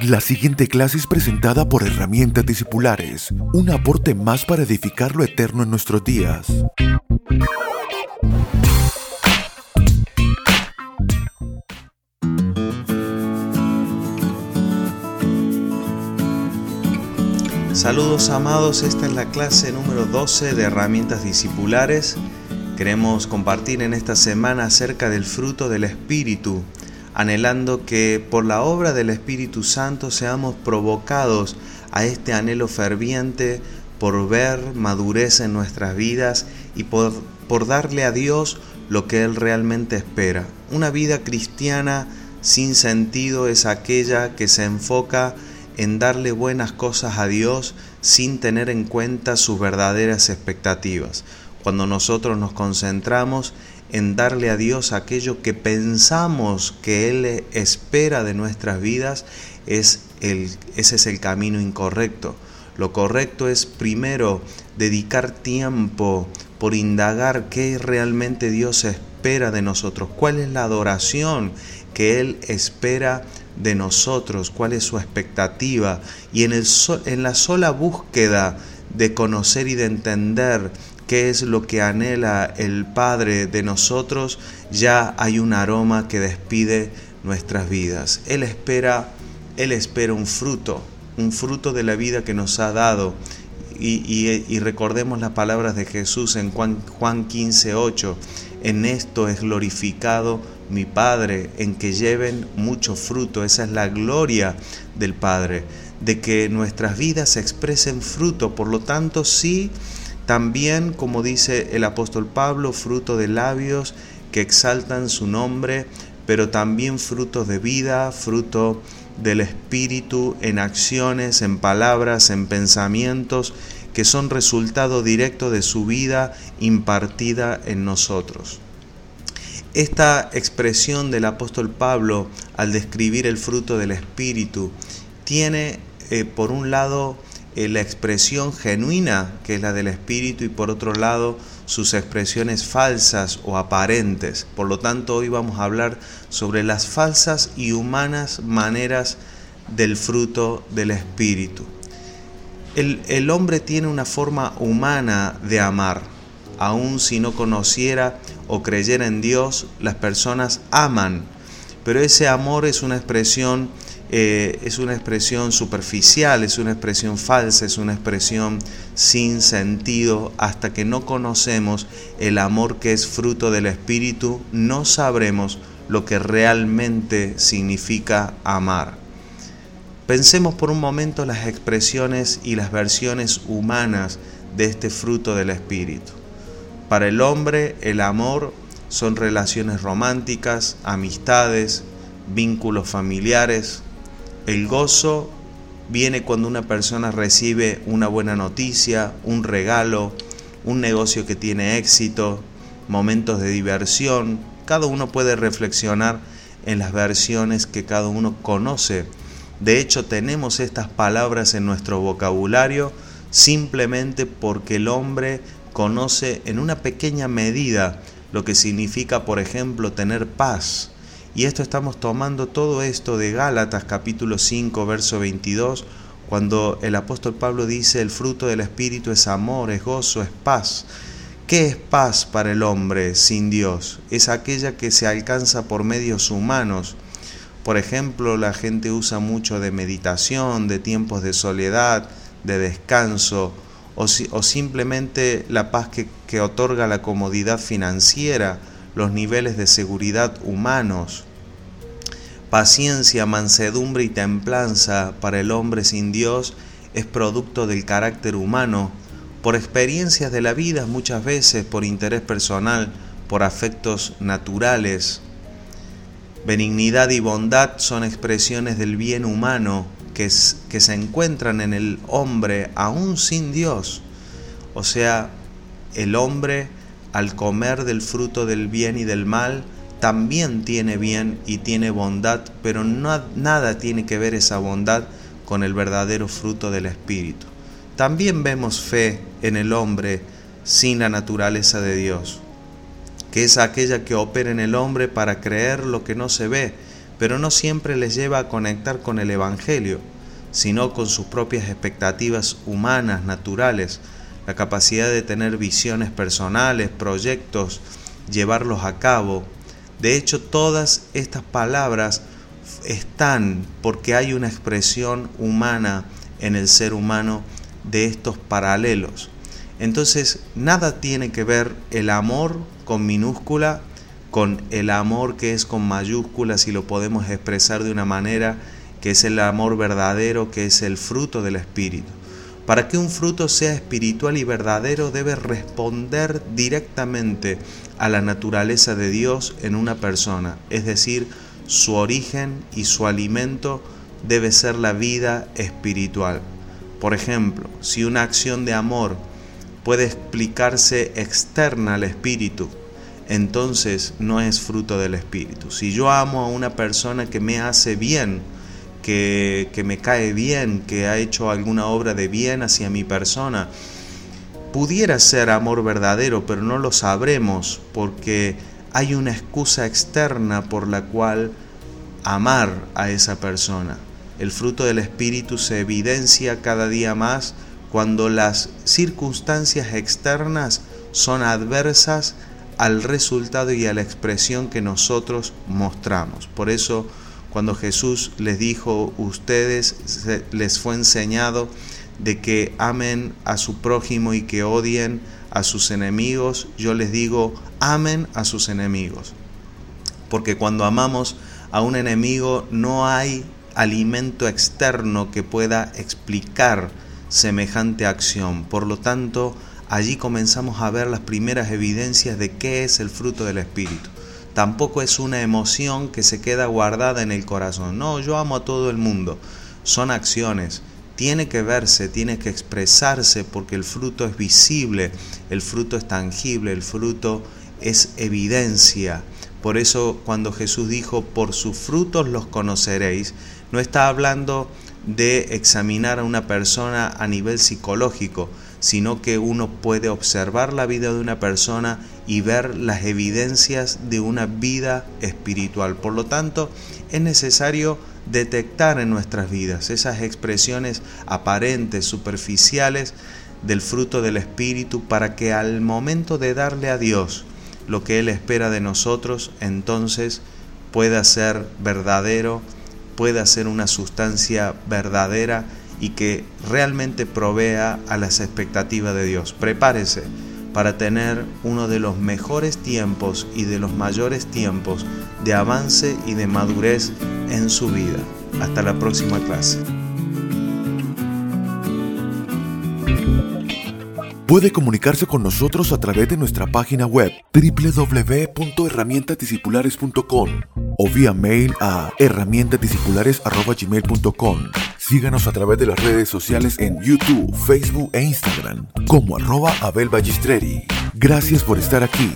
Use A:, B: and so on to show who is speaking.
A: La siguiente clase es presentada por Herramientas Discipulares, un aporte más para edificar lo eterno en nuestros días.
B: Saludos amados, esta es la clase número 12 de Herramientas Discipulares. Queremos compartir en esta semana acerca del fruto del Espíritu anhelando que por la obra del Espíritu Santo seamos provocados a este anhelo ferviente por ver madurez en nuestras vidas y por, por darle a Dios lo que Él realmente espera. Una vida cristiana sin sentido es aquella que se enfoca en darle buenas cosas a Dios sin tener en cuenta sus verdaderas expectativas. Cuando nosotros nos concentramos en darle a Dios aquello que pensamos que Él espera de nuestras vidas, es el, ese es el camino incorrecto. Lo correcto es primero dedicar tiempo por indagar qué realmente Dios espera de nosotros, cuál es la adoración que Él espera de nosotros, cuál es su expectativa y en, el, en la sola búsqueda de conocer y de entender qué es lo que anhela el Padre de nosotros, ya hay un aroma que despide nuestras vidas. Él espera, Él espera un fruto, un fruto de la vida que nos ha dado. Y, recordemos las palabras de Jesús en Juan, Juan 15, 8. En esto es glorificado mi Padre, en que lleven mucho fruto. Esa es la gloria del Padre, de que nuestras vidas expresen fruto. Por lo tanto, sí también, como dice el apóstol Pablo, fruto de labios que exaltan su nombre, pero también frutos de vida, fruto del Espíritu en acciones, en palabras, en pensamientos, que son resultado directo de su vida impartida en nosotros. Esta expresión del apóstol Pablo al describir el fruto del Espíritu tiene, eh, por un lado, eh, la expresión genuina, que es la del espíritu, y por otro lado sus expresiones falsas o aparentes. Por lo tanto, hoy vamos a hablar sobre las falsas y humanas maneras del fruto del espíritu. El, el hombre tiene una forma humana de amar. Aun si no conociera o creyera en Dios, las personas aman, pero ese amor es una expresión eh, es una expresión superficial, es una expresión falsa, es una expresión sin sentido. Hasta que no conocemos el amor que es fruto del Espíritu, no sabremos lo que realmente significa amar. Pensemos por un momento las expresiones y las versiones humanas de este fruto del Espíritu. Para el hombre el amor son relaciones románticas, amistades, vínculos familiares, el gozo viene cuando una persona recibe una buena noticia, un regalo, un negocio que tiene éxito, momentos de diversión. Cada uno puede reflexionar en las versiones que cada uno conoce. De hecho, tenemos estas palabras en nuestro vocabulario simplemente porque el hombre conoce en una pequeña medida lo que significa, por ejemplo, tener paz, y esto estamos tomando todo esto de Gálatas capítulo 5, verso 22, cuando el apóstol Pablo dice, el fruto del Espíritu es amor, es gozo, es paz. ¿Qué es paz para el hombre sin Dios? Es aquella que se alcanza por medios humanos. Por ejemplo, la gente usa mucho de meditación, de tiempos de soledad, de descanso, o, o simplemente la paz que, que otorga la comodidad financiera, los niveles de seguridad humanos. Paciencia, mansedumbre y templanza para el hombre sin Dios es producto del carácter humano, por experiencias de la vida muchas veces, por interés personal, por afectos naturales. Benignidad y bondad son expresiones del bien humano que, que se encuentran en el hombre aún sin Dios. O sea, el hombre al comer del fruto del bien y del mal, también tiene bien y tiene bondad, pero nada tiene que ver esa bondad con el verdadero fruto del Espíritu. También vemos fe en el hombre sin la naturaleza de Dios, que es aquella que opera en el hombre para creer lo que no se ve, pero no siempre les lleva a conectar con el Evangelio, sino con sus propias expectativas humanas, naturales, la capacidad de tener visiones personales, proyectos, llevarlos a cabo. De hecho, todas estas palabras están porque hay una expresión humana en el ser humano de estos paralelos. Entonces, nada tiene que ver el amor con minúscula con el amor que es con mayúsculas y lo podemos expresar de una manera que es el amor verdadero, que es el fruto del Espíritu. Para que un fruto sea espiritual y verdadero debe responder directamente a la naturaleza de Dios en una persona, es decir, su origen y su alimento debe ser la vida espiritual. Por ejemplo, si una acción de amor puede explicarse externa al espíritu, entonces no es fruto del Espíritu. Si yo amo a una persona que me hace bien, que, me cae bien, que ha hecho alguna obra de bien hacia mi persona, pudiera ser amor verdadero, pero no lo sabremos porque hay una excusa externa por la cual amar a esa persona. El fruto del Espíritu se evidencia cada día más cuando las circunstancias externas son adversas al resultado y a la expresión que nosotros mostramos. Por eso cuando Jesús les dijo, ustedes les fue enseñado de que amen a su prójimo y que odien a sus enemigos, yo les digo, amen a sus enemigos. Porque cuando amamos a un enemigo no hay alimento externo que pueda explicar semejante acción. Por lo tanto, allí comenzamos a ver las primeras evidencias de qué es el fruto del Espíritu. Tampoco es una emoción que se queda guardada en el corazón. No, yo amo a todo el mundo. Son acciones. Tiene que verse, tiene que expresarse porque el fruto es visible, el fruto es tangible, el fruto es evidencia. Por eso cuando Jesús dijo, por sus frutos los conoceréis, no está hablando de examinar a una persona a nivel psicológico, sino que uno puede observar la vida de una persona y ver las evidencias de una vida espiritual. Por lo tanto, es necesario detectar en nuestras vidas esas expresiones aparentes, superficiales del fruto del Espíritu para que al momento de darle a Dios lo que Él espera de nosotros, entonces pueda ser verdadero, pueda ser una sustancia verdadera y que realmente provea a las expectativas de Dios. Prepárese para tener uno de los mejores tiempos y de los mayores tiempos de avance y de madurez en su vida. Hasta la próxima clase.
A: Puede comunicarse con nosotros a través de nuestra página web www.herramientadiscipulares.com o vía mail a herramientadiscipulares.gmail.com. Síganos a través de las redes sociales en YouTube, Facebook e Instagram como arroba Abel Gracias por estar aquí.